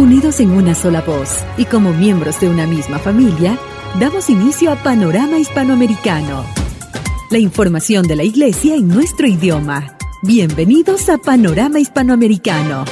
Unidos en una sola voz y como miembros de una misma familia, damos inicio a Panorama Hispanoamericano. La información de la Iglesia en nuestro idioma. Bienvenidos a Panorama Hispanoamericano.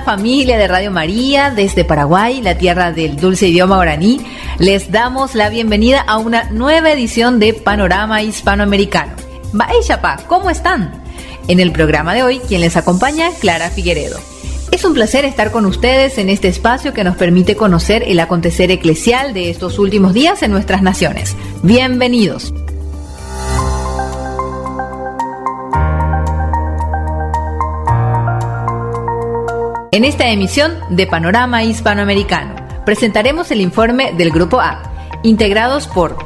Familia de Radio María, desde Paraguay, la tierra del dulce idioma guaraní, les damos la bienvenida a una nueva edición de Panorama Hispanoamericano. Chapa, ¿cómo están? En el programa de hoy, quien les acompaña, Clara Figueredo. Es un placer estar con ustedes en este espacio que nos permite conocer el acontecer eclesial de estos últimos días en nuestras naciones. Bienvenidos. En esta emisión de Panorama Hispanoamericano presentaremos el informe del Grupo A, integrados por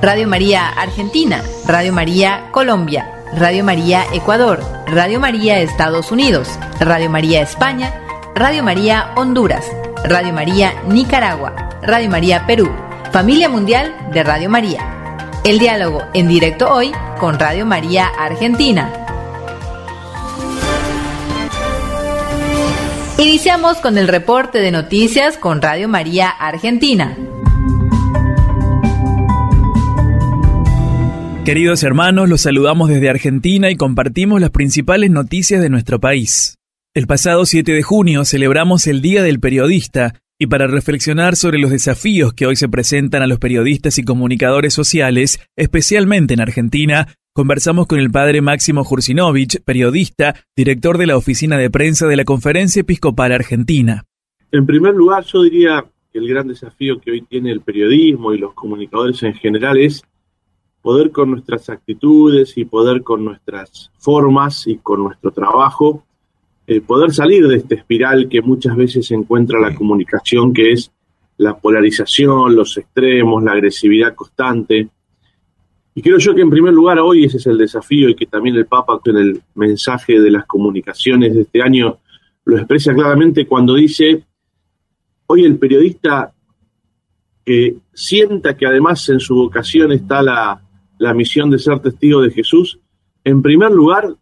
Radio María Argentina, Radio María Colombia, Radio María Ecuador, Radio María Estados Unidos, Radio María España, Radio María Honduras, Radio María Nicaragua, Radio María Perú, Familia Mundial de Radio María. El diálogo en directo hoy con Radio María Argentina. Iniciamos con el reporte de noticias con Radio María Argentina. Queridos hermanos, los saludamos desde Argentina y compartimos las principales noticias de nuestro país. El pasado 7 de junio celebramos el Día del Periodista y para reflexionar sobre los desafíos que hoy se presentan a los periodistas y comunicadores sociales, especialmente en Argentina, conversamos con el padre Máximo Jursinovich, periodista, director de la oficina de prensa de la Conferencia Episcopal Argentina. En primer lugar, yo diría que el gran desafío que hoy tiene el periodismo y los comunicadores en general es poder con nuestras actitudes y poder con nuestras formas y con nuestro trabajo, eh, poder salir de esta espiral que muchas veces encuentra la comunicación, que es la polarización, los extremos, la agresividad constante. Y creo yo que en primer lugar hoy ese es el desafío y que también el Papa en el mensaje de las comunicaciones de este año lo expresa claramente cuando dice, hoy el periodista que sienta que además en su vocación está la, la misión de ser testigo de Jesús, en primer lugar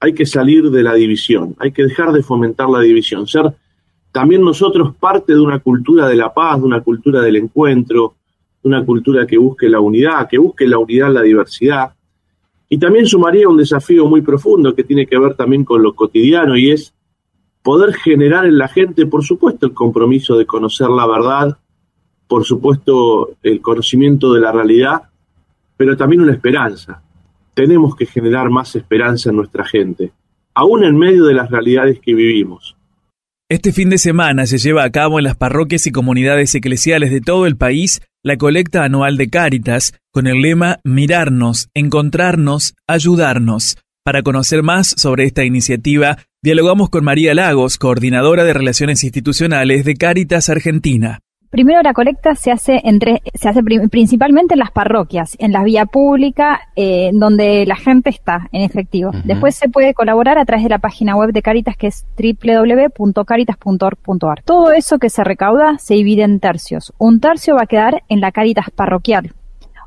hay que salir de la división, hay que dejar de fomentar la división, ser también nosotros parte de una cultura de la paz, de una cultura del encuentro, una cultura que busque la unidad, que busque la unidad en la diversidad. Y también sumaría un desafío muy profundo que tiene que ver también con lo cotidiano y es poder generar en la gente, por supuesto, el compromiso de conocer la verdad, por supuesto, el conocimiento de la realidad, pero también una esperanza. Tenemos que generar más esperanza en nuestra gente, aún en medio de las realidades que vivimos. Este fin de semana se lleva a cabo en las parroquias y comunidades eclesiales de todo el país la colecta anual de Cáritas con el lema Mirarnos, encontrarnos, ayudarnos. Para conocer más sobre esta iniciativa, dialogamos con María Lagos, coordinadora de Relaciones Institucionales de Cáritas Argentina. Primero la colecta se hace entre, se hace principalmente en las parroquias, en la vía pública, eh, donde la gente está en efectivo. Después se puede colaborar a través de la página web de Caritas que es www.caritas.org.ar. Todo eso que se recauda se divide en tercios. Un tercio va a quedar en la Caritas parroquial,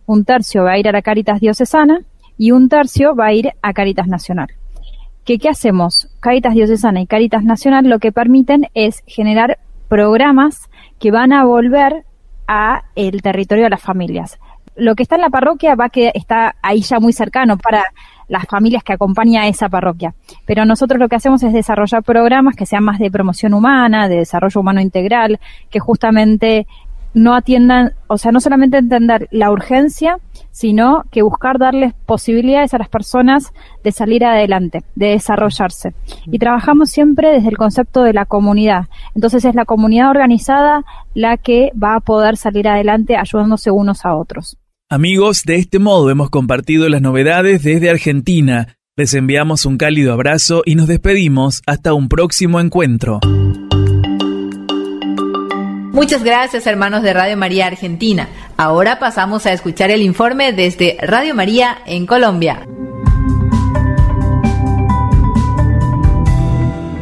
un tercio va a ir a la Caritas diocesana y un tercio va a ir a Caritas nacional. ¿Qué, ¿Qué hacemos? Caritas diocesana y Caritas nacional lo que permiten es generar programas que van a volver a el territorio de las familias. Lo que está en la parroquia va que está ahí ya muy cercano para las familias que acompañan a esa parroquia. Pero nosotros lo que hacemos es desarrollar programas que sean más de promoción humana, de desarrollo humano integral, que justamente no atiendan, o sea, no solamente entender la urgencia, sino que buscar darles posibilidades a las personas de salir adelante, de desarrollarse. Y trabajamos siempre desde el concepto de la comunidad. Entonces es la comunidad organizada la que va a poder salir adelante ayudándose unos a otros. Amigos, de este modo hemos compartido las novedades desde Argentina. Les enviamos un cálido abrazo y nos despedimos hasta un próximo encuentro. Muchas gracias hermanos de Radio María Argentina. Ahora pasamos a escuchar el informe desde Radio María en Colombia.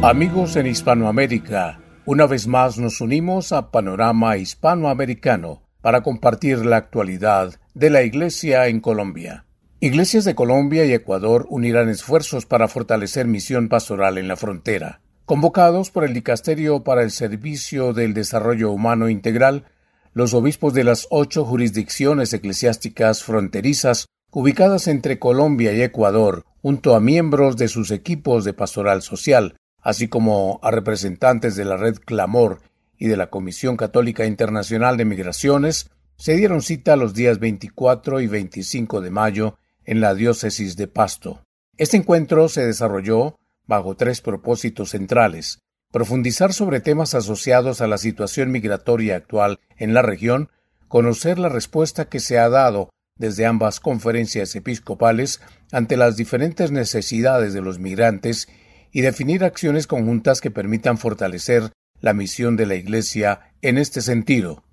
Amigos en Hispanoamérica, Una vez más nos unimos a Panorama Hispanoamericano para compartir la actualidad de la Iglesia en Colombia. Iglesias de Colombia y Ecuador unirán esfuerzos para fortalecer misión pastoral en la frontera. Convocados por el Dicasterio para el Servicio del Desarrollo Humano Integral, los obispos de las ocho jurisdicciones eclesiásticas fronterizas ubicadas entre Colombia y Ecuador, junto a miembros de sus equipos de pastoral social, así como a representantes de la Red Clamor y de la Comisión Católica Internacional de Migraciones, se dieron cita los días 24 y 25 de mayo en la diócesis de Pasto. Este encuentro se desarrolló bajo tres propósitos centrales profundizar sobre temas asociados a la situación migratoria actual en la región, conocer la respuesta que se ha dado desde ambas conferencias episcopales ante las diferentes necesidades de los migrantes y definir acciones conjuntas que permitan fortalecer la misión de la Iglesia en este sentido.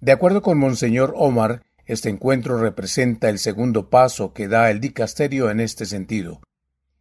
De acuerdo con Monseñor Omar, este encuentro representa el segundo paso que da el dicasterio en este sentido.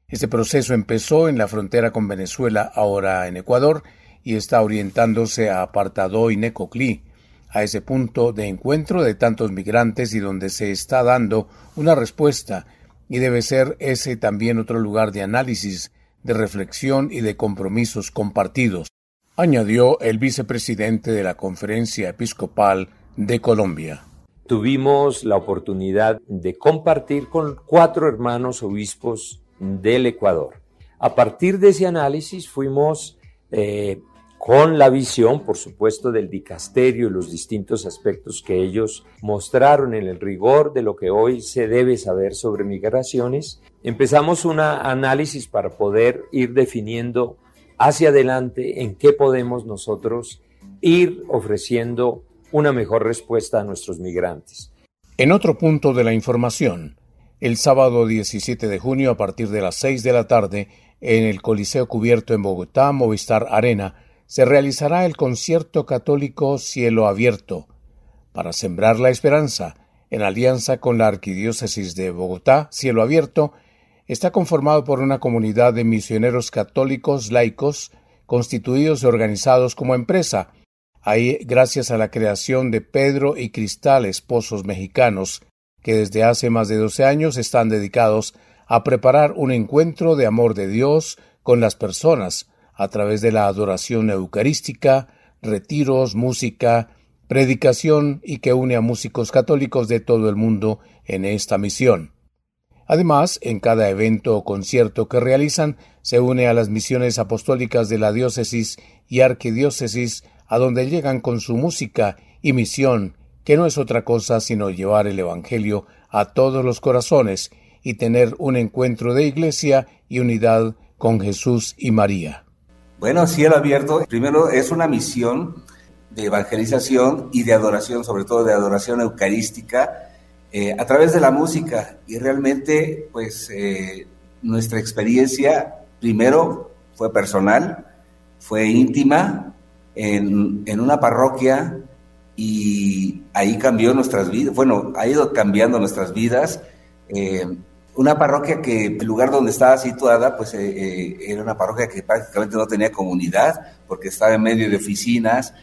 Este proceso empezó en la frontera con Venezuela, ahora en Ecuador, y está orientándose a Apartado y Necoclí, a ese punto de encuentro de tantos migrantes y donde se está dando una respuesta, y debe ser ese también otro lugar de análisis, de reflexión y de compromisos compartidos, añadió el vicepresidente de la Conferencia Episcopal de Colombia. Tuvimos la oportunidad de compartir con cuatro hermanos obispos del Ecuador. A partir de ese análisis fuimos eh, con la visión, por supuesto, del dicasterio y los distintos aspectos que ellos mostraron en el rigor de lo que hoy se debe saber sobre migraciones, empezamos un análisis para poder ir definiendo hacia adelante en qué podemos nosotros ir ofreciendo una mejor respuesta a nuestros migrantes. En otro punto de la información, el sábado 17 de junio a partir de las 6 de la tarde, en el Coliseo Cubierto en Bogotá, Movistar Arena, se realizará el concierto católico Cielo Abierto para sembrar la esperanza en alianza con la Arquidiócesis de Bogotá, Cielo Abierto, está conformado por una comunidad de misioneros católicos laicos constituidos y organizados como empresa. Ahí, gracias a la creación de Pedro y Cristal, esposos mexicanos, que desde hace más de 12 años están dedicados a preparar un encuentro de amor de Dios con las personas, a través de la adoración eucarística, retiros, música, predicación y que une a músicos católicos de todo el mundo en esta misión. Además, en cada evento o concierto que realizan, se une a las misiones apostólicas de la diócesis y arquidiócesis, a donde llegan con su música y misión, que no es otra cosa sino llevar el Evangelio a todos los corazones y tener un encuentro de iglesia y unidad con Jesús y María. Bueno, cielo abierto, primero es una misión de evangelización y de adoración, sobre todo de adoración eucarística, eh, a través de la música. Y realmente, pues, eh, nuestra experiencia, primero, fue personal, fue íntima, en, en, una parroquia, y ahí cambió nuestras vidas. Bueno, ha ido cambiando nuestras vidas. Eh, una parroquia que el lugar donde estaba situada, pues eh, eh, era una parroquia que prácticamente no tenía comunidad, porque estaba en medio de oficinas,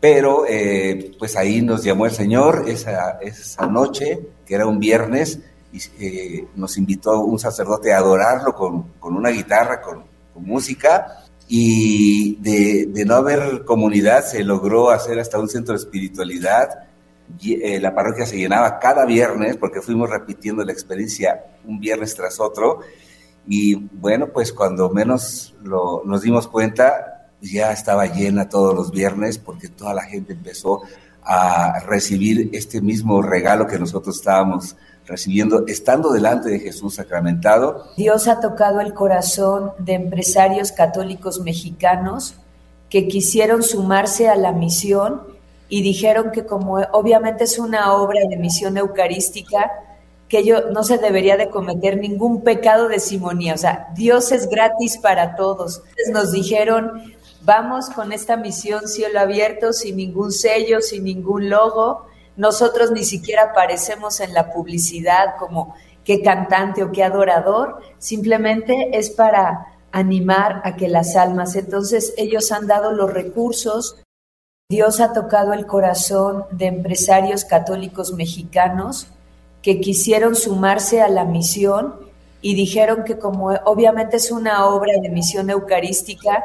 pero eh, pues ahí nos llamó el Señor esa, esa noche, que era un viernes, y nos invitó un sacerdote a adorarlo con, con una guitarra, con, con música, y de, no haber comunidad se logró hacer hasta un centro de espiritualidad. Eh, la parroquia se llenaba cada viernes porque fuimos repitiendo la experiencia un viernes tras otro. Y bueno, pues cuando menos lo, nos dimos cuenta ya estaba llena todos los viernes porque toda la gente empezó a recibir este mismo regalo que nosotros estábamos recibiendo estando delante de Jesús sacramentado. Dios ha tocado el corazón de empresarios católicos mexicanos que quisieron sumarse a la misión y dijeron que como obviamente es una obra de misión eucarística, que yo, no se debería de cometer ningún pecado de simonía, o sea, Dios es gratis para todos. Nos dijeron, vamos con esta misión cielo abierto, sin ningún sello, sin ningún logo, nosotros ni siquiera aparecemos en la publicidad como qué cantante o qué adorador, simplemente es para animar a que las almas, entonces ellos han dado los recursos, Dios ha tocado el corazón de empresarios católicos mexicanos que quisieron sumarse a la misión y dijeron que como obviamente es una obra de misión eucarística,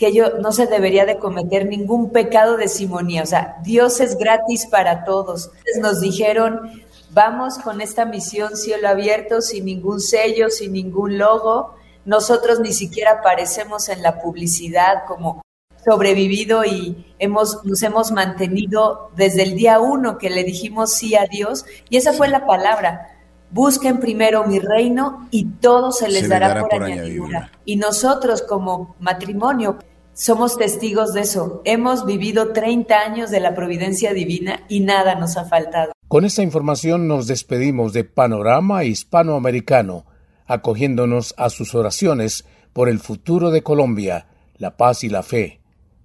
que ello no se debería de cometer ningún pecado de simonía, o sea, Dios es gratis para todos. Entonces nos dijeron, vamos con esta misión cielo abierto, sin ningún sello, sin ningún logo, nosotros ni siquiera aparecemos en la publicidad como sobrevivido y hemos, nos hemos mantenido desde el día uno que le dijimos sí a Dios y esa fue la palabra. Busquen primero mi reino y todo se les, dará, por, añadidura. Y nosotros como matrimonio somos testigos de eso. Hemos vivido 30 años de la providencia divina y nada nos ha faltado. Con esta información nos despedimos de Panorama Hispanoamericano, acogiéndonos a sus oraciones por el futuro de Colombia, la paz y la fe.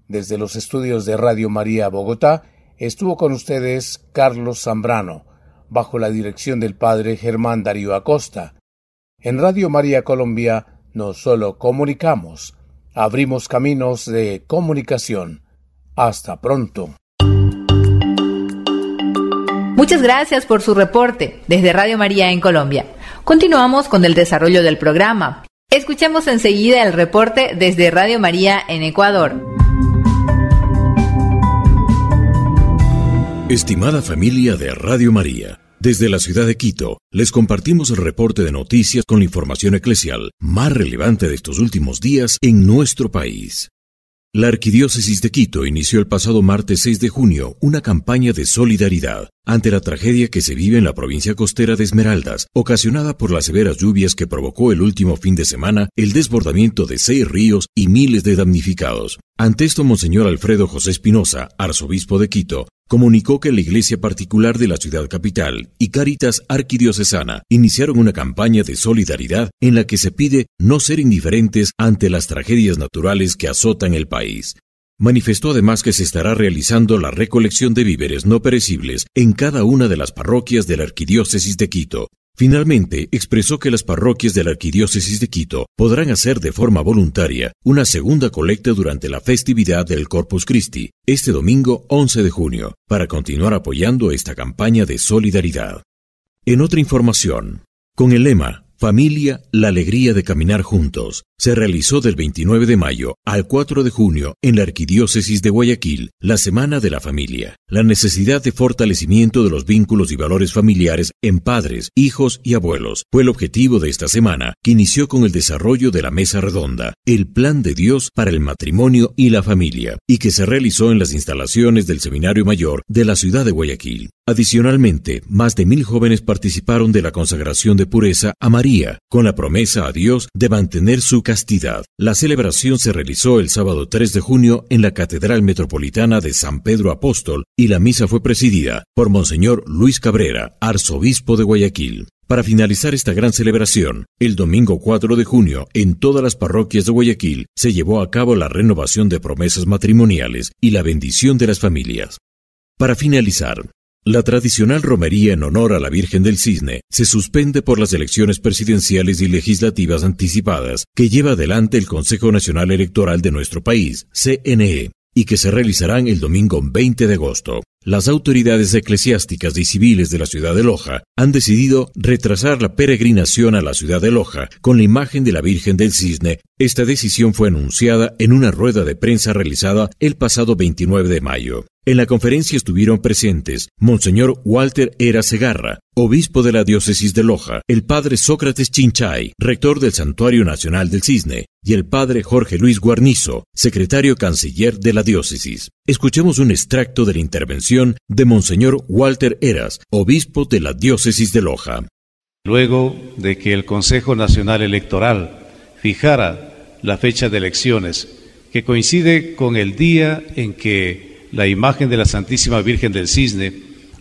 Desde los estudios de Radio María Bogotá estuvo con ustedes Carlos Zambrano, bajo la dirección del padre Germán Darío Acosta. En Radio María Colombia no solo comunicamos, abrimos caminos de comunicación. Hasta pronto. Muchas gracias por su reporte desde Radio María en Colombia. Continuamos con el desarrollo del programa. Escuchemos enseguida el reporte desde Radio María en Ecuador. Estimada familia de Radio María, desde la ciudad de Quito les compartimos el reporte de noticias con la información eclesial más relevante de estos últimos días en nuestro país. La Arquidiócesis de Quito inició el pasado martes 6 de junio una campaña de solidaridad ante la tragedia que se vive en la provincia costera de Esmeraldas, ocasionada por las severas lluvias que provocó el último fin de semana el desbordamiento de seis ríos y miles de damnificados. Ante esto, Monseñor Alfredo José Espinosa, arzobispo de Quito, comunicó que la iglesia particular de la ciudad capital y Caritas Arquidiocesana iniciaron una campaña de solidaridad en la que se pide no ser indiferentes ante las tragedias naturales que azotan el país. Manifestó además que se estará realizando la recolección de víveres no perecibles en cada una de las parroquias de la Arquidiócesis de Quito, Finalmente, expresó que las parroquias de la Arquidiócesis de Quito podrán hacer de forma voluntaria una segunda colecta durante la festividad del Corpus Christi, este domingo 11 de junio, para continuar apoyando esta campaña de solidaridad. En otra información, con el lema Familia, la alegría de caminar juntos. Se realizó del 29 de mayo al 4 de junio en la Arquidiócesis de Guayaquil, la Semana de la Familia. La necesidad de fortalecimiento de los vínculos y valores familiares en padres, hijos y abuelos fue el objetivo de esta semana, que inició con el desarrollo de la Mesa Redonda, el Plan de Dios para el Matrimonio y la Familia, y que se realizó en las instalaciones del Seminario Mayor de la ciudad de Guayaquil. Adicionalmente, más de mil jóvenes participaron de la consagración de pureza a María, con la promesa a Dios de mantener su castidad. La celebración se realizó el sábado 3 de junio en la Catedral Metropolitana de San Pedro Apóstol y la misa fue presidida por Monseñor Luis Cabrera, arzobispo de Guayaquil. Para finalizar esta gran celebración, el domingo 4 de junio, en todas las parroquias de Guayaquil, se llevó a cabo la renovación de promesas matrimoniales y la bendición de las familias. Para finalizar, la tradicional romería en honor a la Virgen del Cisne se suspende por las elecciones presidenciales y legislativas anticipadas que lleva adelante el Consejo Nacional Electoral de nuestro país, CNE, y que se realizarán el domingo 20 de agosto. Las autoridades eclesiásticas y civiles de la ciudad de Loja han decidido retrasar la peregrinación a la ciudad de Loja con la imagen de la Virgen del Cisne. Esta decisión fue anunciada en una rueda de prensa realizada el pasado 29 de mayo. En la conferencia estuvieron presentes Monseñor Walter Era Segarra, obispo de la diócesis de Loja, el padre Sócrates Chinchay, rector del Santuario Nacional del Cisne, y el padre Jorge Luis Guarnizo, secretario canciller de la diócesis. Escuchemos un extracto de la intervención de Monseñor Walter Eras, obispo de la diócesis de Loja. Luego de que el Consejo Nacional Electoral fijara la fecha de elecciones, que coincide con el día en que la imagen de la Santísima Virgen del Cisne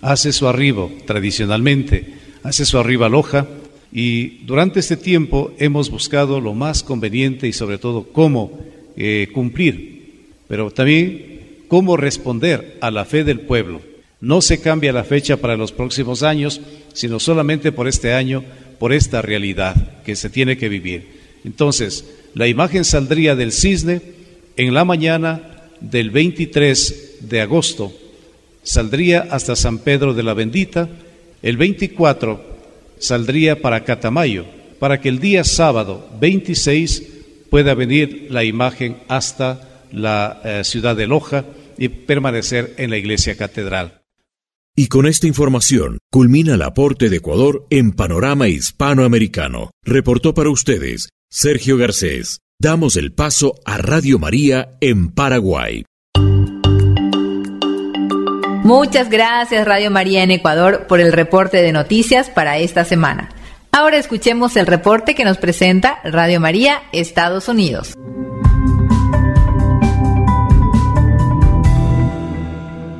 hace su arribo tradicionalmente, hace su arribo a Loja y durante este tiempo hemos buscado lo más conveniente y sobre todo cómo eh, cumplir, pero también cómo responder a la fe del pueblo. No se cambia la fecha para los próximos años, sino solamente por este año, por esta realidad que se tiene que vivir. Entonces, La imagen saldría del cisne en la mañana del 23 de agosto. Saldría hasta San Pedro de la Bendita. El 24 saldría para Catamayo, para que el día sábado 26 pueda venir la imagen hasta la eh, ciudad de Loja y permanecer en la iglesia catedral. Y con esta información culmina el aporte de Ecuador en Panorama Hispanoamericano. Reportó para ustedes Sergio Garcés. Damos el paso a Radio María en Paraguay. Muchas gracias Radio María en Ecuador por el reporte de noticias para esta semana. Ahora escuchemos el reporte que nos presenta Radio María Estados Unidos.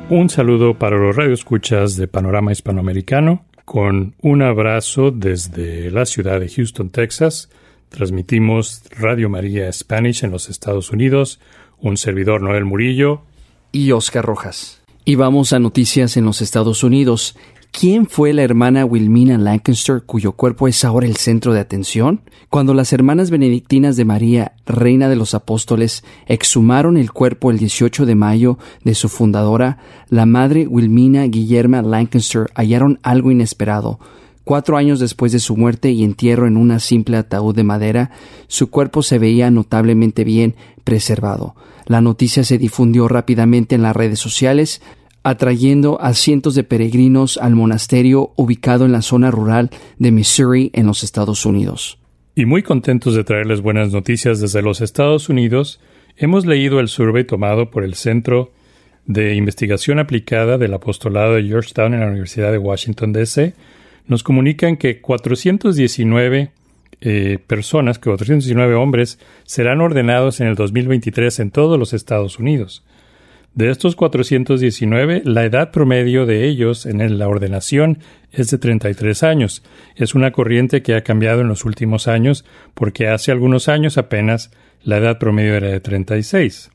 Un saludo para los radioescuchas de Panorama Hispanoamericano, con un abrazo desde la ciudad de Houston, Texas. Transmitimos Radio María Spanish en los Estados Unidos, un servidor Noel Murillo y Oscar Rojas. Y vamos a noticias en los Estados Unidos. ¿Quién fue la hermana Wilmina Lancaster cuyo cuerpo es ahora el centro de atención? Cuando las hermanas benedictinas de María, reina de los apóstoles, exhumaron el cuerpo el 18 de mayo de su fundadora, la madre Wilmina Guillerma Lancaster hallaron algo inesperado. Cuatro años después de su muerte y entierro en una simple ataúd de madera, su cuerpo se veía notablemente bien preservado. La noticia se difundió rápidamente en las redes sociales, atrayendo a cientos de peregrinos al monasterio ubicado en la zona rural de Missouri en los Estados Unidos. Y muy contentos de traerles buenas noticias desde los Estados Unidos, hemos leído el survey tomado por el Centro de Investigación Aplicada del Apostolado de Georgetown en la Universidad de Washington, D.C. Nos comunican que 419 eh, personas, que 419 hombres, serán ordenados en el 2023 en todos los Estados Unidos. De estos 419, la edad promedio de ellos en la ordenación es de 33 años. Es una corriente que ha cambiado en los últimos años porque hace algunos años apenas la edad promedio era de 36.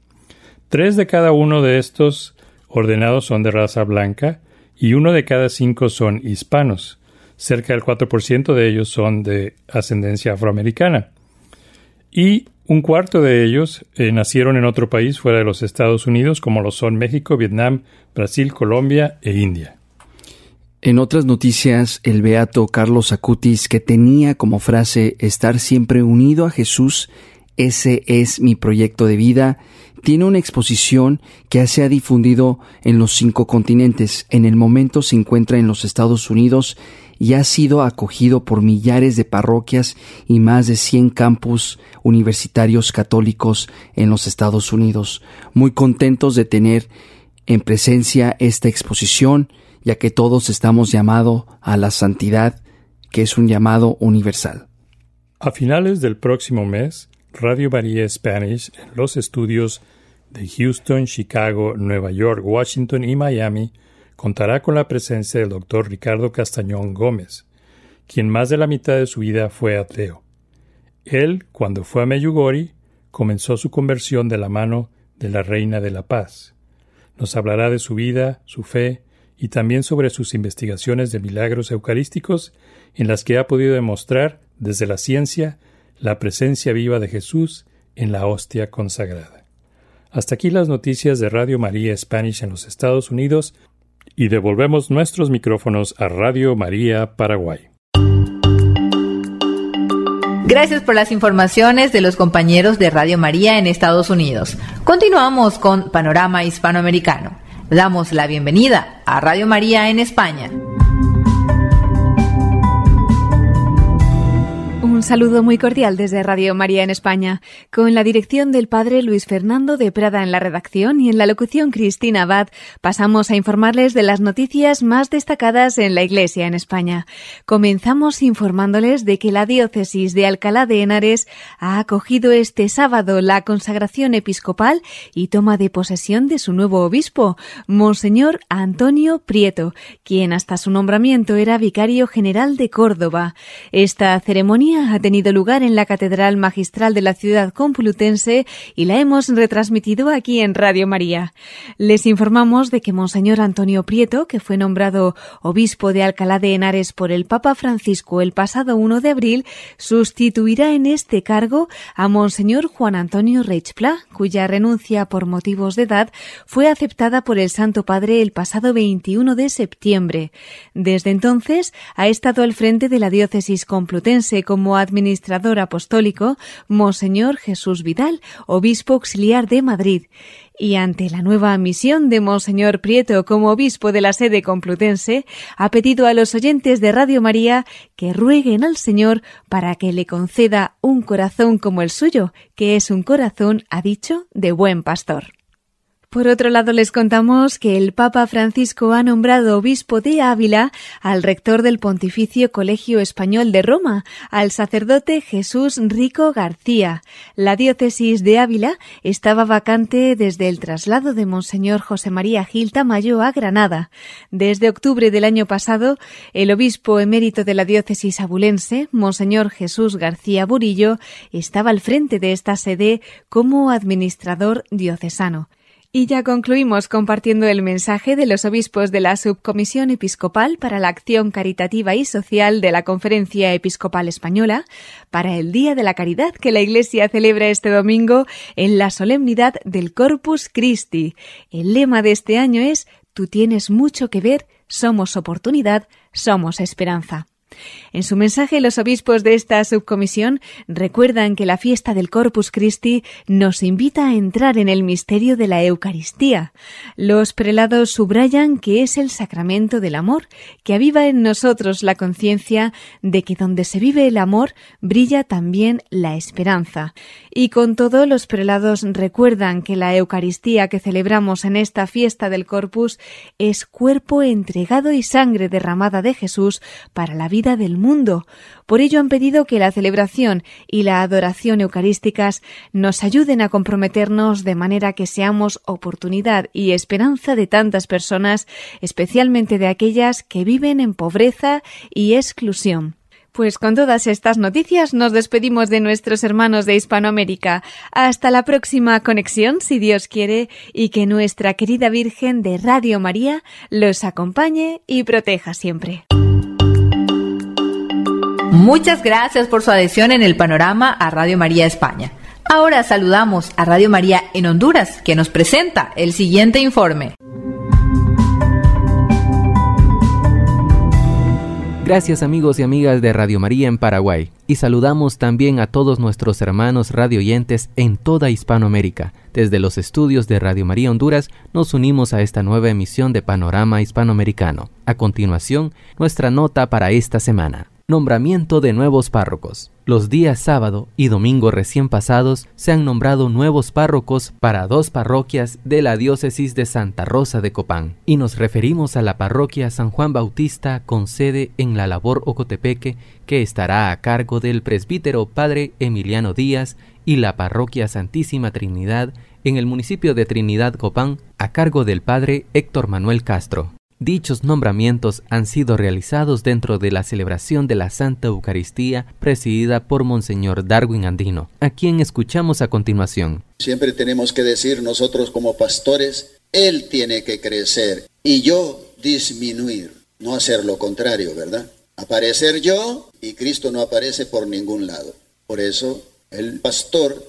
Tres de cada uno de estos ordenados son de raza blanca y uno de cada cinco son hispanos. Cerca del 4% de ellos son de ascendencia afroamericana. Y un cuarto de ellos eh, nacieron en otro país fuera de los Estados Unidos, como lo son México, Vietnam, Brasil, Colombia e India. En otras noticias, el beato Carlos Acutis, que tenía como frase estar siempre unido a Jesús, ese es mi proyecto de vida, tiene una exposición que se ha difundido en los cinco continentes. En el momento se encuentra en los Estados Unidos y ha sido acogido por millares de parroquias y más de 100 campus universitarios católicos en los Estados Unidos. Muy contentos de tener en presencia esta exposición, ya que todos estamos llamados a la santidad, que es un llamado universal. A finales del próximo mes, Radio María Spanish en los estudios de Houston, Chicago, Nueva York, Washington y Miami contará con la presencia del doctor Ricardo Castañón Gómez, quien más de la mitad de su vida fue ateo. Él, cuando fue a Meyugori, comenzó su conversión de la mano de la Reina de la Paz. Nos hablará de su vida, su fe y también sobre sus investigaciones de milagros eucarísticos en las que ha podido demostrar desde la ciencia la presencia viva de Jesús en la hostia consagrada. Hasta aquí las noticias de Radio María Spanish en los Estados Unidos y devolvemos nuestros micrófonos a Radio María Paraguay. Gracias por las informaciones de los compañeros de Radio María en Estados Unidos. Continuamos con Panorama Hispanoamericano. Damos la bienvenida a Radio María en España. Un saludo muy cordial desde Radio María en España, con la dirección del padre Luis Fernando de Prada en la redacción y en la locución Cristina Abad, pasamos a informarles de las noticias más destacadas en la Iglesia en España. Comenzamos informándoles de que la diócesis de Alcalá de Henares ha acogido este sábado la consagración episcopal y toma de posesión de su nuevo obispo, Monseñor Antonio Prieto, quien hasta su nombramiento era vicario general de Córdoba. Esta ceremonia ha tenido lugar en la Catedral Magistral de la ciudad complutense y la hemos retransmitido aquí en Radio María. Les informamos de que Monseñor Antonio Prieto, que fue nombrado obispo de Alcalá de Henares por el Papa Francisco el pasado 1 de abril, sustituirá en este cargo a Monseñor Juan Antonio Reichpla, cuya renuncia por motivos de edad fue aceptada por el Santo Padre el pasado 21 de septiembre. Desde entonces ha estado al frente de la diócesis complutense como administrador apostólico Monseñor Jesús Vidal, obispo auxiliar de Madrid y ante la nueva misión de Monseñor Prieto como obispo de la sede complutense, ha pedido a los oyentes de Radio María que rueguen al Señor para que le conceda un corazón como el suyo, que es un corazón, ha dicho, de buen pastor. Por otro lado, les contamos que el Papa Francisco ha nombrado obispo de Ávila al rector del Pontificio Colegio Español de Roma, al sacerdote Jesús Rico García. La diócesis de Ávila estaba vacante desde el traslado de Monseñor José María Gil Tamayo a Granada. Desde octubre del año pasado, el obispo emérito de la diócesis abulense, Monseñor Jesús García Burillo, estaba al frente de esta sede como administrador diocesano. Y ya concluimos compartiendo el mensaje de los obispos de la Subcomisión Episcopal para la Acción Caritativa y Social de la Conferencia Episcopal Española para el Día de la Caridad que la Iglesia celebra este domingo en la solemnidad del Corpus Christi. El lema de este año es Tú tienes mucho que ver, somos oportunidad, somos esperanza. En su mensaje, los obispos de esta subcomisión recuerdan que la fiesta del Corpus Christi nos invita a entrar en el misterio de la Eucaristía. Los prelados subrayan que es el sacramento del amor, que aviva en nosotros la conciencia de que donde se vive el amor brilla también la esperanza. Y con todo, los prelados recuerdan que la Eucaristía que celebramos en esta fiesta del Corpus es cuerpo entregado y sangre derramada de Jesús para la vida del mundo. Por ello han pedido que la celebración y la adoración eucarísticas nos ayuden a comprometernos de manera que seamos oportunidad y esperanza de tantas personas, especialmente de aquellas que viven en pobreza y exclusión. Pues con todas estas noticias nos despedimos de nuestros hermanos de Hispanoamérica. Hasta la próxima conexión, si Dios quiere, y que nuestra querida Virgen de Radio María los acompañe y proteja siempre. Muchas gracias por su adhesión en el panorama a Radio María España. Ahora saludamos a Radio María en Honduras, que nos presenta el siguiente informe. Gracias amigos y amigas de Radio María en Paraguay y saludamos también a todos nuestros hermanos radioyentes en toda Hispanoamérica. Desde los estudios de Radio María Honduras nos unimos a esta nueva emisión de Panorama Hispanoamericano. A continuación, nuestra nota para esta semana. Nombramiento de nuevos párrocos. Los días sábado y domingo recién pasados se han nombrado nuevos párrocos para dos parroquias de la diócesis de Santa Rosa de Copán, y nos referimos a la parroquia San Juan Bautista con sede en la labor Ocotepeque, que estará a cargo del presbítero Padre Emiliano Díaz, y la parroquia Santísima Trinidad en el municipio de Trinidad Copán, a cargo del Padre Héctor Manuel Castro. Dichos nombramientos han sido realizados dentro de la celebración de la Santa Eucaristía presidida por Monseñor Darwin Andino, a quien escuchamos a continuación. Siempre tenemos que decir nosotros como pastores, Él tiene que crecer y yo disminuir, no hacer lo contrario, ¿verdad? Aparecer yo y Cristo no aparece por ningún lado. Por eso el pastor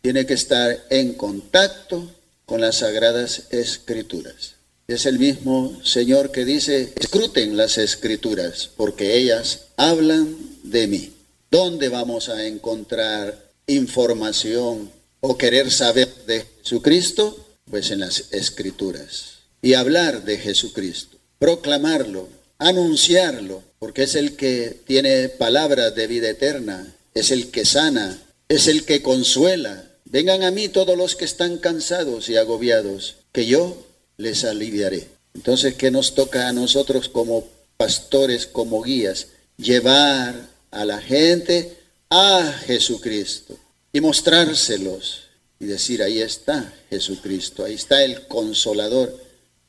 tiene que estar en contacto con las sagradas escrituras. Es el mismo Señor que dice, escruten las escrituras, porque ellas hablan de mí. ¿Dónde vamos a encontrar información o querer saber de Jesucristo? Pues en las escrituras. Y hablar de Jesucristo, proclamarlo, anunciarlo, porque es el que tiene palabras de vida eterna, es el que sana, es el que consuela. Vengan a mí todos los que están cansados y agobiados, que yo les aliviaré. Entonces, ¿qué nos toca a nosotros como pastores, como guías? Llevar a la gente a Jesucristo y mostrárselos y decir, ahí está Jesucristo, ahí está el consolador,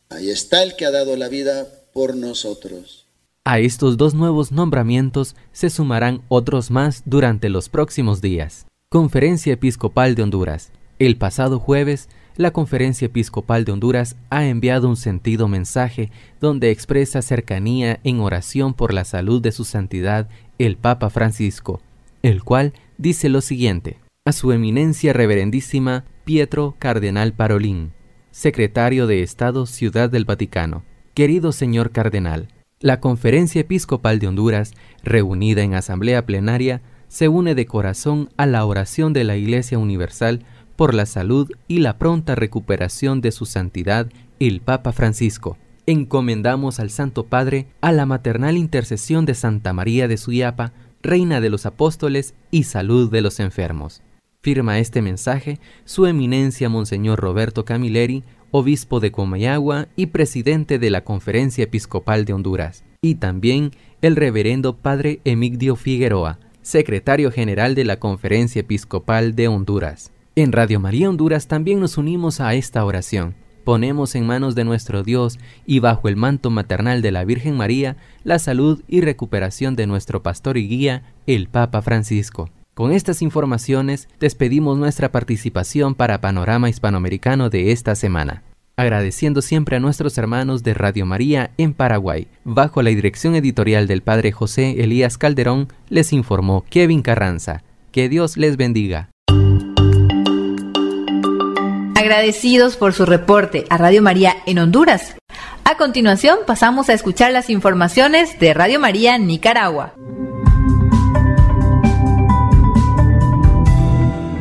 ahí está el que ha dado la vida por nosotros. A estos dos nuevos nombramientos se sumarán otros más durante los próximos días. Conferencia Episcopal de Honduras. El pasado jueves, la Conferencia Episcopal de Honduras ha enviado un sentido mensaje donde expresa cercanía en oración por la salud de su santidad el Papa Francisco, el cual dice lo siguiente. A su eminencia reverendísima Pietro Cardenal Parolín, secretario de Estado Ciudad del Vaticano. Querido señor Cardenal, la Conferencia Episcopal de Honduras, reunida en asamblea plenaria, se une de corazón a la oración de la Iglesia Universal por la salud y la pronta recuperación de su santidad, el Papa Francisco. Encomendamos al Santo Padre a la maternal intercesión de Santa María de Suyapa, Reina de los Apóstoles y Salud de los Enfermos. Firma este mensaje su eminencia Monseñor Roberto Camilleri, obispo de Comayagua y presidente de la Conferencia Episcopal de Honduras, y también el reverendo Padre Emigdio Figueroa, secretario general de la Conferencia Episcopal de Honduras. En Radio María Honduras también nos unimos a esta oración. Ponemos en manos de nuestro Dios y bajo el manto maternal de la Virgen María la salud y recuperación de nuestro pastor y guía, el Papa Francisco. Con estas informaciones despedimos nuestra participación para Panorama Hispanoamericano de esta semana. Agradeciendo siempre a nuestros hermanos de Radio María en Paraguay, bajo la dirección editorial del Padre José Elías Calderón, les informó Kevin Carranza. Que Dios les bendiga. Agradecidos por su reporte a Radio María en Honduras. A continuación pasamos a escuchar las informaciones de Radio María Nicaragua.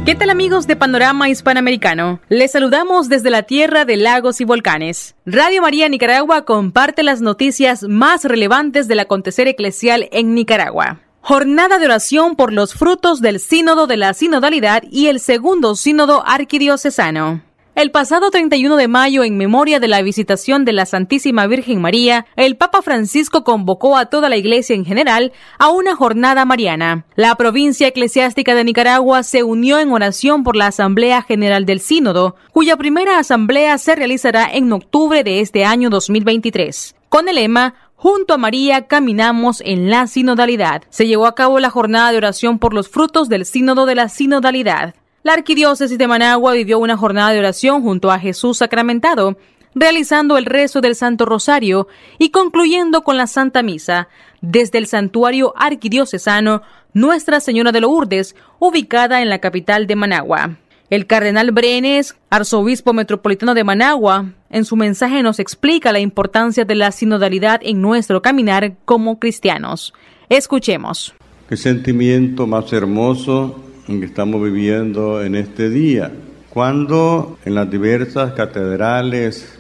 ¿Qué tal amigos de Panorama Hispanoamericano? Les saludamos desde la tierra de lagos y volcanes. Radio María Nicaragua comparte las noticias más relevantes del acontecer eclesial en Nicaragua. Jornada de oración por los frutos del Sínodo de la Sinodalidad y el segundo Sínodo Arquidiocesano. El pasado 31 de mayo, en memoria de la visitación de la Santísima Virgen María, el Papa Francisco convocó a toda la Iglesia en general a una jornada mariana. La provincia eclesiástica de Nicaragua se unió en oración por la Asamblea General del Sínodo, cuya primera asamblea se realizará en octubre de este año 2023, con el lema Junto a María caminamos en la sinodalidad. Se llevó a cabo la jornada de oración por los frutos del sínodo de la sinodalidad. La arquidiócesis de Managua vivió una jornada de oración junto a Jesús sacramentado, realizando el rezo del Santo Rosario y concluyendo con la Santa Misa desde el santuario arquidiocesano Nuestra Señora de Lourdes, ubicada en la capital de Managua. El cardenal Brenes, arzobispo metropolitano de Managua, en su mensaje nos explica la importancia de la sinodalidad en nuestro caminar como cristianos. Escuchemos. Qué sentimiento más hermoso que estamos viviendo en este día, cuando en las diversas catedrales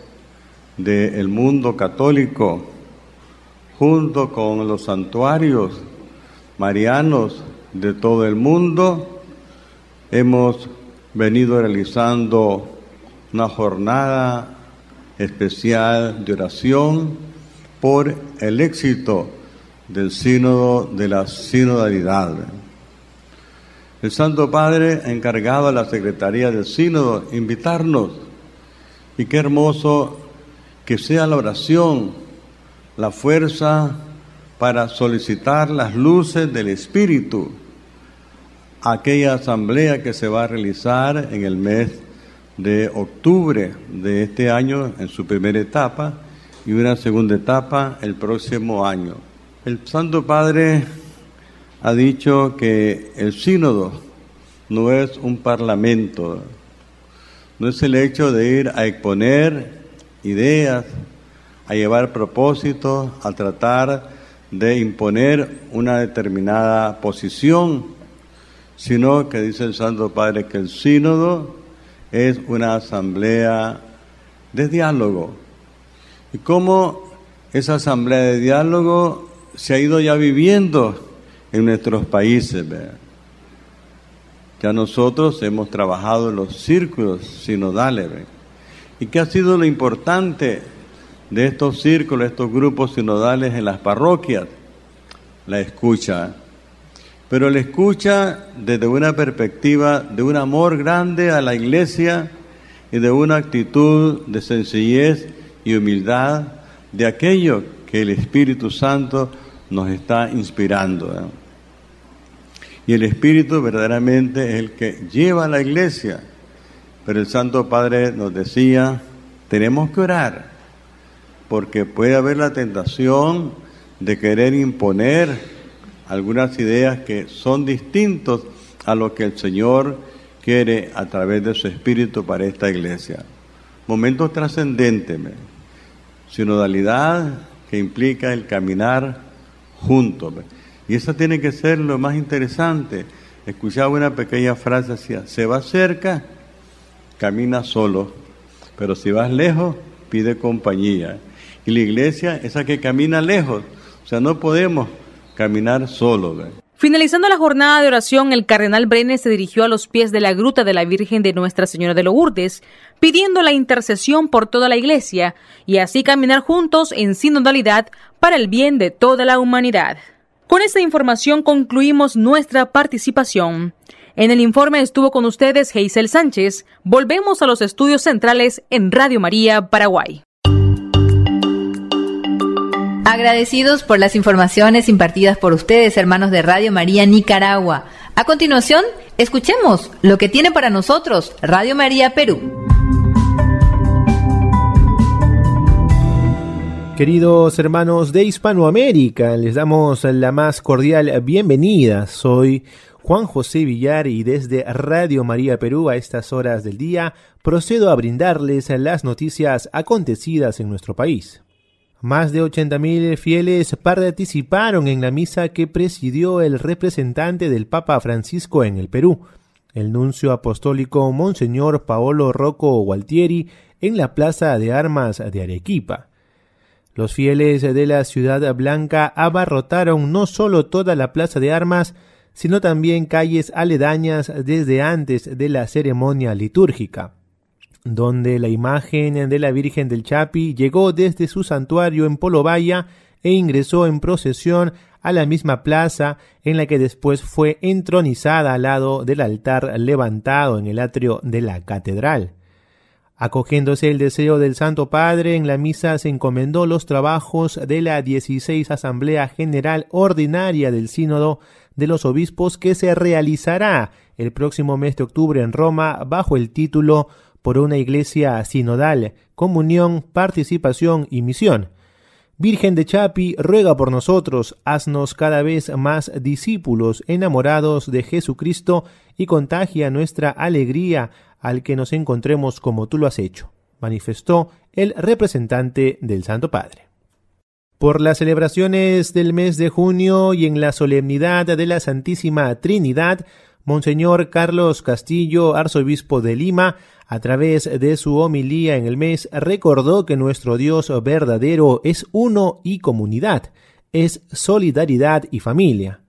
del mundo católico, junto con los santuarios marianos de todo el mundo, hemos venido realizando una jornada especial de oración por el éxito del sínodo de la sinodalidad. El Santo Padre encargado a la Secretaría del Sínodo invitarnos. Y qué hermoso que sea la oración, la fuerza para solicitar las luces del Espíritu a aquella asamblea que se va a realizar en el mes de octubre de este año en su primera etapa y una segunda etapa el próximo año. El Santo Padre ha dicho que el sínodo no es un parlamento, no es el hecho de ir a exponer ideas, a llevar propósitos, a tratar de imponer una determinada posición, sino que dice el Santo Padre que el sínodo es una asamblea de diálogo. Y cómo esa asamblea de diálogo se ha ido ya viviendo en nuestros países. Ya nosotros hemos trabajado en los círculos sinodales. ¿Y qué ha sido lo importante de estos círculos, estos grupos sinodales en las parroquias? La escucha. Pero la escucha desde una perspectiva de un amor grande a la iglesia y de una actitud de sencillez y humildad de aquello que el Espíritu Santo nos está inspirando. Y el Espíritu verdaderamente es el que lleva a la iglesia. Pero el Santo Padre nos decía, tenemos que orar, porque puede haber la tentación de querer imponer algunas ideas que son distintos a lo que el Señor quiere a través de su Espíritu para esta iglesia. Momentos trascendentes, sinodalidad que implica el caminar juntos. Y eso tiene que ser lo más interesante. Escuchaba una pequeña frase, decía, se va cerca, camina solo, pero si vas lejos, pide compañía. Y la iglesia es la que camina lejos, o sea, no podemos caminar solo. Finalizando la jornada de oración, el cardenal Brenes se dirigió a los pies de la gruta de la Virgen de Nuestra Señora de Lourdes, pidiendo la intercesión por toda la iglesia y así caminar juntos en sinodalidad para el bien de toda la humanidad. Con esta información concluimos nuestra participación. En el informe estuvo con ustedes Geisel Sánchez. Volvemos a los estudios centrales en Radio María, Paraguay. Agradecidos por las informaciones impartidas por ustedes, hermanos de Radio María Nicaragua. A continuación, escuchemos lo que tiene para nosotros Radio María Perú. Queridos hermanos de Hispanoamérica, les damos la más cordial bienvenida. Soy Juan José Villar y desde Radio María Perú a estas horas del día procedo a brindarles las noticias acontecidas en nuestro país. Más de 80.000 fieles participaron en la misa que presidió el representante del Papa Francisco en el Perú, el nuncio apostólico Monseñor Paolo Rocco Gualtieri, en la Plaza de Armas de Arequipa. Los fieles de la Ciudad Blanca abarrotaron no solo toda la plaza de armas, sino también calles aledañas desde antes de la ceremonia litúrgica, donde la imagen de la Virgen del Chapi llegó desde su santuario en Polovaya e ingresó en procesión a la misma plaza en la que después fue entronizada al lado del altar levantado en el atrio de la catedral. Acogiéndose el deseo del Santo Padre, en la misa se encomendó los trabajos de la 16 Asamblea General Ordinaria del Sínodo de los Obispos que se realizará el próximo mes de octubre en Roma bajo el título Por una Iglesia Sinodal, Comunión, Participación y Misión. Virgen de Chapi, ruega por nosotros, haznos cada vez más discípulos enamorados de Jesucristo y contagia nuestra alegría al que nos encontremos como tú lo has hecho, manifestó el representante del Santo Padre. Por las celebraciones del mes de junio y en la solemnidad de la Santísima Trinidad, Monseñor Carlos Castillo, arzobispo de Lima, a través de su homilía en el mes, recordó que nuestro Dios verdadero es uno y comunidad, es solidaridad y familia.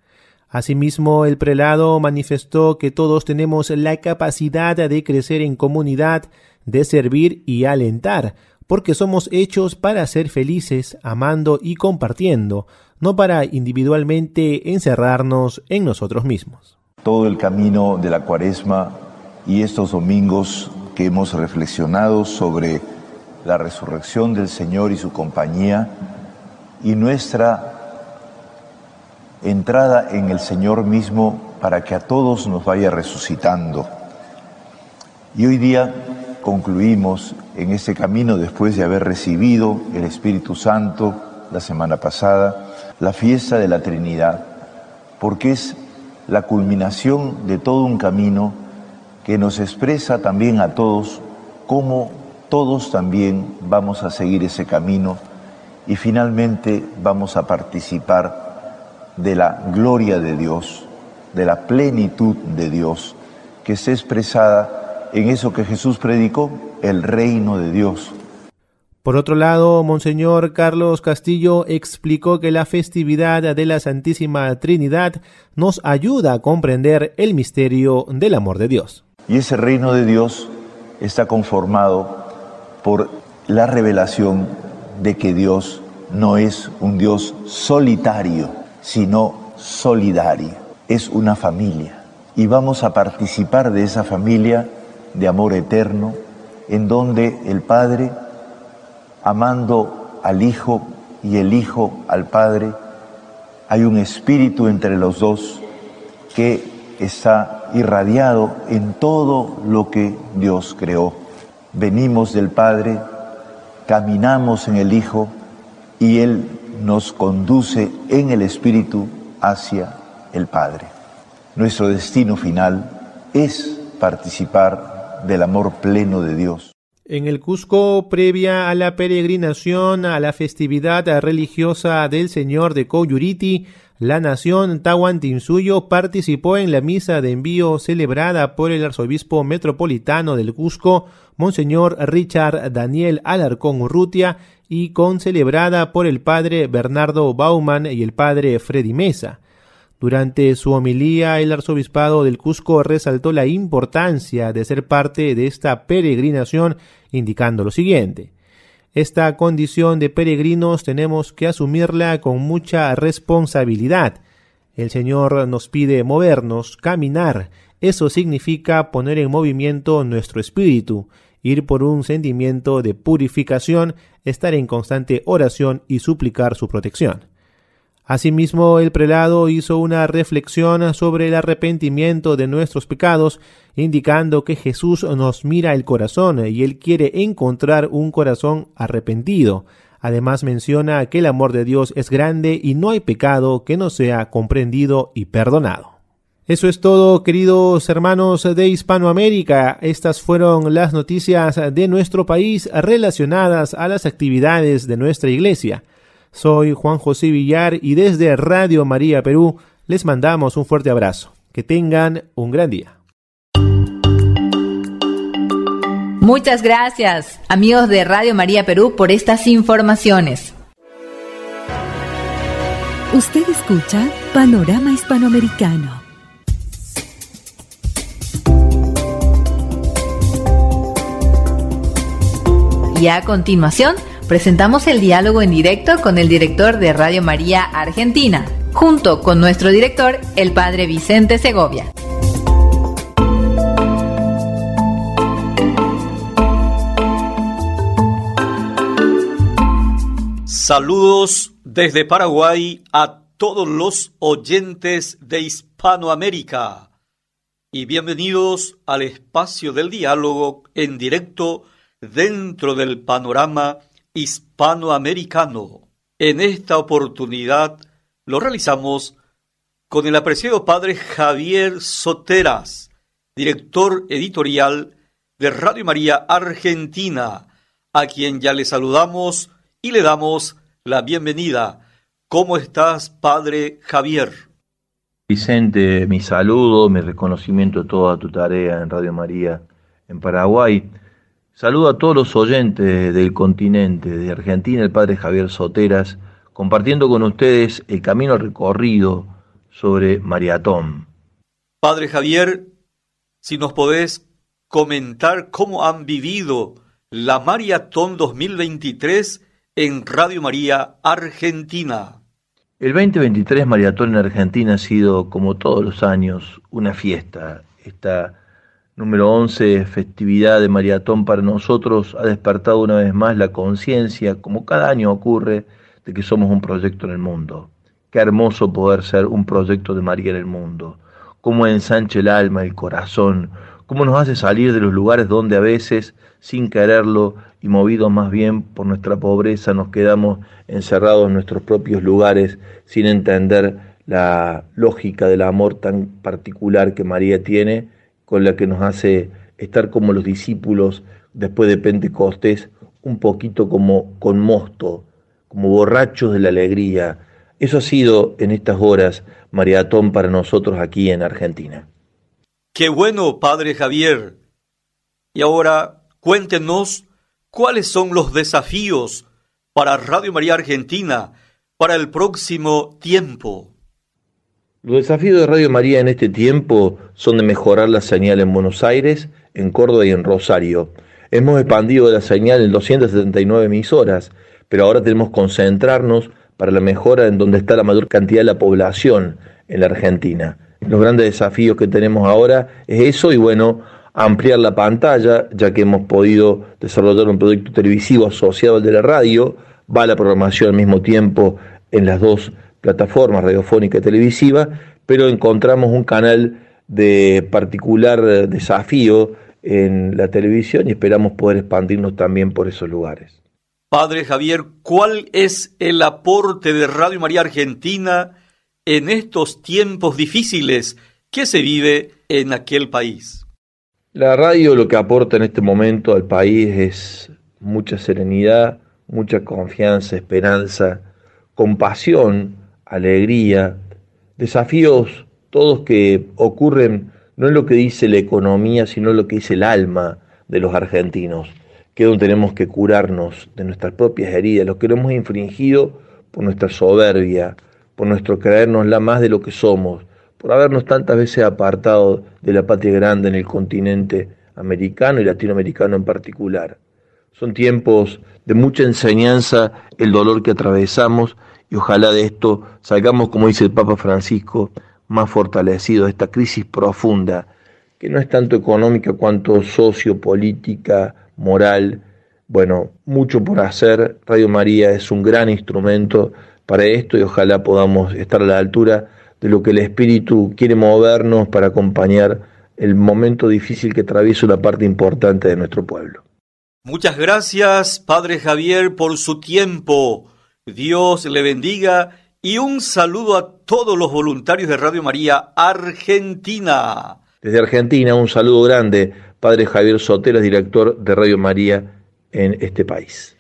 Asimismo, el prelado manifestó que todos tenemos la capacidad de crecer en comunidad, de servir y alentar, porque somos hechos para ser felices, amando y compartiendo, no para individualmente encerrarnos en nosotros mismos. Todo el camino de la cuaresma y estos domingos que hemos reflexionado sobre la resurrección del Señor y su compañía y nuestra entrada en el Señor mismo para que a todos nos vaya resucitando. Y hoy día concluimos en ese camino después de haber recibido el Espíritu Santo la semana pasada, la fiesta de la Trinidad, porque es la culminación de todo un camino que nos expresa también a todos cómo todos también vamos a seguir ese camino y finalmente vamos a participar de la gloria de Dios, de la plenitud de Dios, que está expresada en eso que Jesús predicó, el reino de Dios. Por otro lado, Monseñor Carlos Castillo explicó que la festividad de la Santísima Trinidad nos ayuda a comprender el misterio del amor de Dios. Y ese reino de Dios está conformado por la revelación de que Dios no es un Dios solitario, sino solidaria. Es una familia y vamos a participar de esa familia de amor eterno en donde el Padre, amando al Hijo y el Hijo al Padre, hay un espíritu entre los dos que está irradiado en todo lo que Dios creó. Venimos del Padre, caminamos en el Hijo y Él nos conduce en el Espíritu hacia el Padre. Nuestro destino final es participar del amor pleno de Dios. En el Cusco, previa a la peregrinación a la festividad religiosa del Señor de Coyuriti, la nación Tahuantinsuyo participó en la misa de envío celebrada por el arzobispo metropolitano del Cusco, Monseñor Richard Daniel Alarcón Urrutia, y con celebrada por el padre Bernardo Bauman y el padre Freddy Mesa. Durante su homilía, el arzobispado del Cusco resaltó la importancia de ser parte de esta peregrinación, indicando lo siguiente. Esta condición de peregrinos tenemos que asumirla con mucha responsabilidad. El Señor nos pide movernos, caminar. Eso significa poner en movimiento nuestro espíritu, ir por un sentimiento de purificación, estar en constante oración y suplicar su protección. Asimismo, el prelado hizo una reflexión sobre el arrepentimiento de nuestros pecados, indicando que Jesús nos mira el corazón y él quiere encontrar un corazón arrepentido. Además menciona que el amor de Dios es grande y no hay pecado que no sea comprendido y perdonado. Eso es todo, queridos hermanos de Hispanoamérica. Estas fueron las noticias de nuestro país relacionadas a las actividades de nuestra iglesia. Soy Juan José Villar y desde Radio María Perú les mandamos un fuerte abrazo. Que tengan un gran día. Muchas gracias, amigos de Radio María Perú, por estas informaciones. Usted escucha Panorama Hispanoamericano. Y a continuación, presentamos el diálogo en directo con el director de Radio María Argentina, junto con nuestro director, el padre Vicente Segovia. Saludos desde Paraguay a todos los oyentes de Hispanoamérica y bienvenidos al espacio del diálogo en directo dentro del panorama hispanoamericano. En esta oportunidad lo realizamos con el apreciado padre Javier Soteras, director editorial de Radio María Argentina, a quien ya le saludamos y le damos la bienvenida. ¿Cómo estás, padre Javier? Vicente, mi saludo, mi reconocimiento a toda tu tarea en Radio María en Paraguay. Saludo a todos los oyentes del continente, de Argentina, el padre Javier Soteras, compartiendo con ustedes el camino recorrido sobre Maratón. Padre Javier, si nos podés comentar cómo han vivido la Maratón 2023 en Radio María Argentina. El 2023 Maratón en Argentina ha sido, como todos los años, una fiesta. Esta número 11, festividad de maratón para nosotros, ha despertado una vez más la conciencia, como cada año ocurre, de que somos un proyecto en el mundo. Qué hermoso poder ser un proyecto de María en el mundo. Cómo ensancha el alma, el corazón, cómo nos hace salir de los lugares donde a veces, sin quererlo y movidos más bien por nuestra pobreza, nos quedamos encerrados en nuestros propios lugares sin entender la lógica del amor tan particular que María tiene con la que nos hace estar como los discípulos después de Pentecostés, un poquito como con mosto, como borrachos de la alegría. Eso ha sido en estas horas maratón para nosotros aquí en Argentina. Qué bueno, Padre Javier. Y ahora cuéntenos cuáles son los desafíos para Radio María Argentina para el próximo tiempo. Los desafíos de Radio María en este tiempo son de mejorar la señal en Buenos Aires, en Córdoba y en Rosario. Hemos expandido la señal en 279 emisoras, pero ahora tenemos que concentrarnos para la mejora en donde está la mayor cantidad de la población en la Argentina. Los grandes desafíos que tenemos ahora es eso y bueno, ampliar la pantalla, ya que hemos podido desarrollar un proyecto televisivo asociado al de la radio, va la programación al mismo tiempo en las dos plataformas, radiofónica y televisiva, pero encontramos un canal de particular desafío en la televisión y esperamos poder expandirnos también por esos lugares. Padre Javier, ¿cuál es el aporte de Radio María Argentina en estos tiempos difíciles que se vive en aquel país? La radio lo que aporta en este momento al país es mucha serenidad, mucha confianza, esperanza, compasión, alegría, desafíos todos que ocurren no en lo que dice la economía, sino en lo que dice el alma de los argentinos, que es donde tenemos que curarnos de nuestras propias heridas, lo que hemos infringido por nuestra soberbia, por nuestro creernos la más de lo que somos, por habernos tantas veces apartado de la patria grande en el continente americano y latinoamericano en particular. Son tiempos de mucha enseñanza el dolor que atravesamos y ojalá de esto salgamos, como dice el Papa Francisco, más fortalecidos de esta crisis profunda, que no es tanto económica cuanto sociopolítica, moral. Bueno, mucho por hacer. Radio María es un gran instrumento para esto y ojalá podamos estar a la altura de lo que el Espíritu quiere movernos para acompañar el momento difícil que atraviesa una parte importante de nuestro pueblo. Muchas gracias, Padre Javier, por su tiempo. Dios le bendiga y un saludo a todos los voluntarios de Radio María Argentina. Desde Argentina, un saludo grande, Padre Javier Sotela, director de Radio María en este país.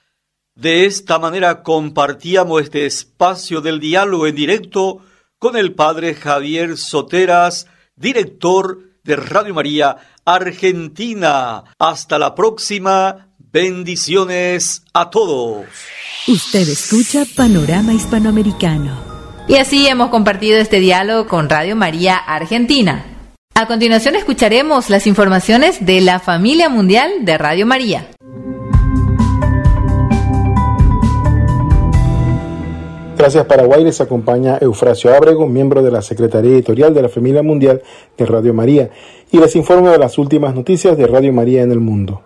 De esta manera compartíamos este espacio del diálogo en directo con el Padre Javier Soteras, director de Radio María Argentina. Hasta la próxima. Bendiciones a todos. Usted escucha Panorama Hispanoamericano. Y así hemos compartido este diálogo con Radio María Argentina. A continuación escucharemos las informaciones de la familia mundial de Radio María. Gracias Paraguay les acompaña Eufrasio Ábrego, miembro de la Secretaría Editorial de la Familia Mundial de Radio María, y les informo de las últimas noticias de Radio María en el mundo.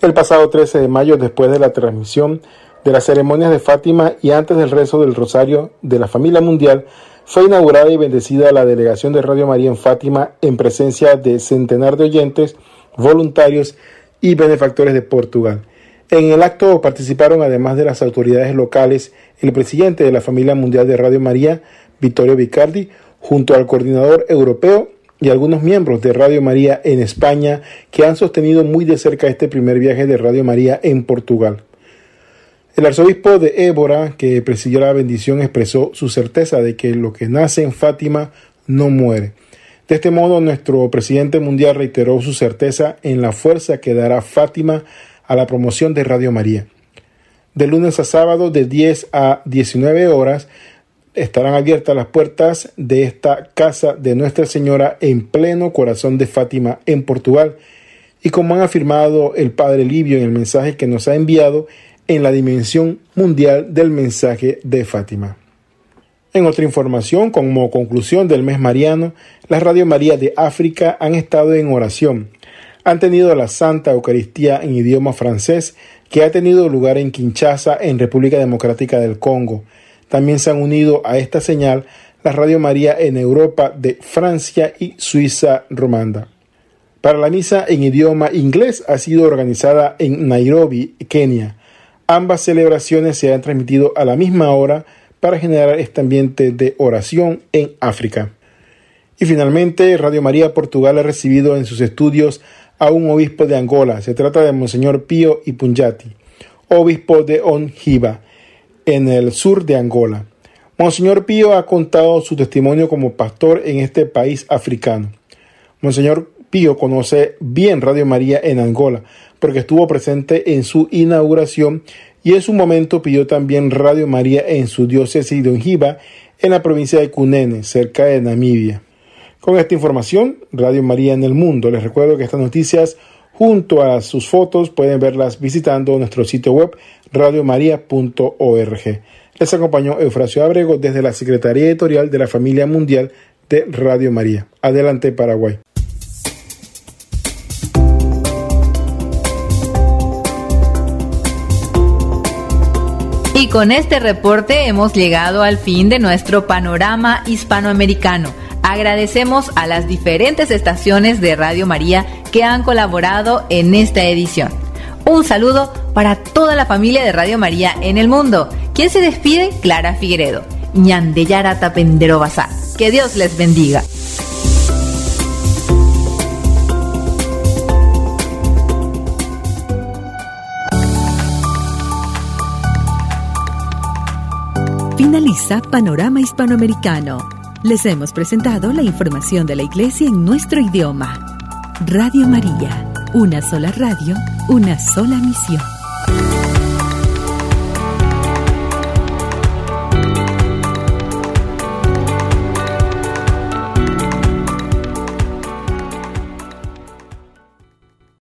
El pasado 13 de mayo, después de la transmisión de las ceremonias de Fátima y antes del rezo del Rosario de la Familia Mundial, fue inaugurada y bendecida la delegación de Radio María en Fátima en presencia de centenar de oyentes, voluntarios y benefactores de Portugal. En el acto participaron, además de las autoridades locales, el presidente de la Familia Mundial de Radio María, Vittorio Vicardi, junto al coordinador europeo y algunos miembros de Radio María en España que han sostenido muy de cerca este primer viaje de Radio María en Portugal. El arzobispo de Évora, que presidió la bendición, expresó su certeza de que lo que nace en Fátima no muere. De este modo, nuestro presidente mundial reiteró su certeza en la fuerza que dará Fátima a la promoción de Radio María. De lunes a sábado, de 10 a 19 horas, estarán abiertas las puertas de esta casa de Nuestra Señora en pleno corazón de Fátima, en Portugal. Y como han afirmado el Padre Livio en el mensaje que nos ha enviado, en la dimensión mundial del mensaje de Fátima. En otra información, como conclusión del mes mariano, las Radio María de África han estado en oración. Han tenido la Santa Eucaristía en idioma francés que ha tenido lugar en Kinshasa, en República Democrática del Congo. También se han unido a esta señal la Radio María en Europa de Francia y Suiza romanda. Para la misa en idioma inglés ha sido organizada en Nairobi, Kenia. Ambas celebraciones se han transmitido a la misma hora para generar este ambiente de oración en África. Y finalmente, Radio María Portugal ha recibido en sus estudios a un obispo de Angola. Se trata de Monseñor Pío Ipunyati, obispo de Onjiba en el sur de Angola. Monseñor Pío ha contado su testimonio como pastor en este país africano. Monseñor Pío conoce bien Radio María en Angola, porque estuvo presente en su inauguración y en su momento pidió también Radio María en su diócesis de Onjiba, en la provincia de Cunene, cerca de Namibia. Con esta información, Radio María en el mundo. Les recuerdo que estas noticias junto a sus fotos pueden verlas visitando nuestro sitio web radiomaria.org. Les acompañó Eufrasio Abrego desde la Secretaría Editorial de la Familia Mundial de Radio María. Adelante Paraguay. Y con este reporte hemos llegado al fin de nuestro panorama hispanoamericano. Agradecemos a las diferentes estaciones de Radio María que han colaborado en esta edición. Un saludo para toda la familia de Radio María en el mundo. ¿Quién se despide? Clara Figueredo. Ñandeyara Tapendero Que Dios les bendiga. Finaliza Panorama Hispanoamericano. Les hemos presentado la información de la Iglesia en nuestro idioma. Radio María, una sola radio, una sola misión.